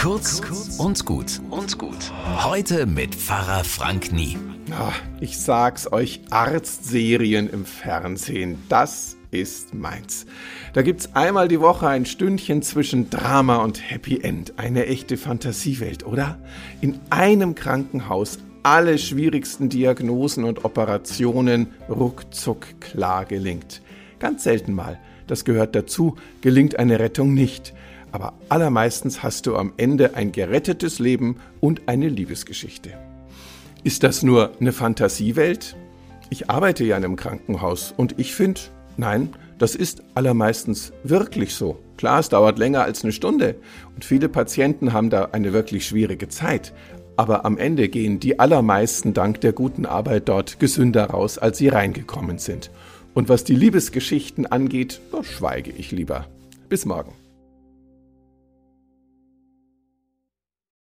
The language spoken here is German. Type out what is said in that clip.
Kurz und gut und gut. Heute mit Pfarrer Frank Nie. Ah, Ich sag's euch, Arztserien im Fernsehen, das ist meins. Da gibt's einmal die Woche ein Stündchen zwischen Drama und Happy End. Eine echte Fantasiewelt, oder? In einem Krankenhaus alle schwierigsten Diagnosen und Operationen ruckzuck klar gelingt. Ganz selten mal, das gehört dazu, gelingt eine Rettung nicht. Aber allermeistens hast du am Ende ein gerettetes Leben und eine Liebesgeschichte. Ist das nur eine Fantasiewelt? Ich arbeite ja in einem Krankenhaus und ich finde, nein, das ist allermeistens wirklich so. Klar, es dauert länger als eine Stunde und viele Patienten haben da eine wirklich schwierige Zeit. Aber am Ende gehen die allermeisten dank der guten Arbeit dort gesünder raus, als sie reingekommen sind. Und was die Liebesgeschichten angeht, schweige ich lieber. Bis morgen.